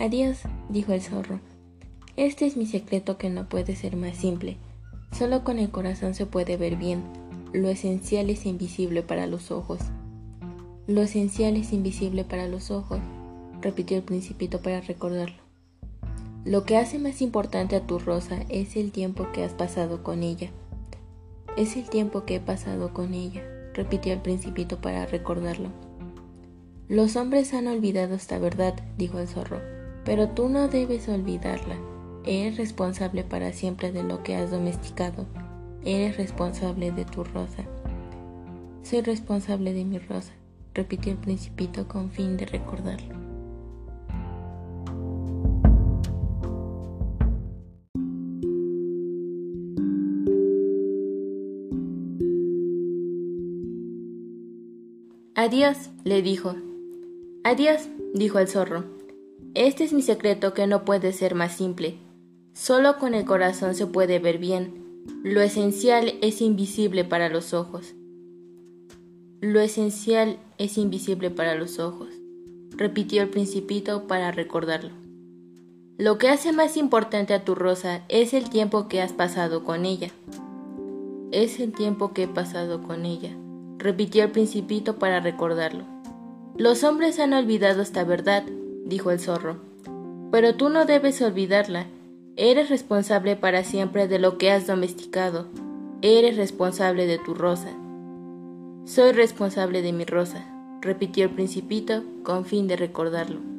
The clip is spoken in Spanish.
Adiós, dijo el zorro. Este es mi secreto que no puede ser más simple. Solo con el corazón se puede ver bien. Lo esencial es invisible para los ojos. Lo esencial es invisible para los ojos, repitió el principito para recordarlo. Lo que hace más importante a tu rosa es el tiempo que has pasado con ella. Es el tiempo que he pasado con ella, repitió el principito para recordarlo. Los hombres han olvidado esta verdad, dijo el zorro, pero tú no debes olvidarla. Eres responsable para siempre de lo que has domesticado. Eres responsable de tu rosa. Soy responsable de mi rosa, repitió el principito con fin de recordarlo. Adiós, le dijo. Adiós, dijo el zorro. Este es mi secreto que no puede ser más simple. Solo con el corazón se puede ver bien. Lo esencial es invisible para los ojos. Lo esencial es invisible para los ojos, repitió el principito para recordarlo. Lo que hace más importante a tu rosa es el tiempo que has pasado con ella. Es el tiempo que he pasado con ella, repitió el principito para recordarlo. Los hombres han olvidado esta verdad, dijo el zorro, pero tú no debes olvidarla. Eres responsable para siempre de lo que has domesticado. Eres responsable de tu rosa. Soy responsable de mi rosa, repitió el principito con fin de recordarlo.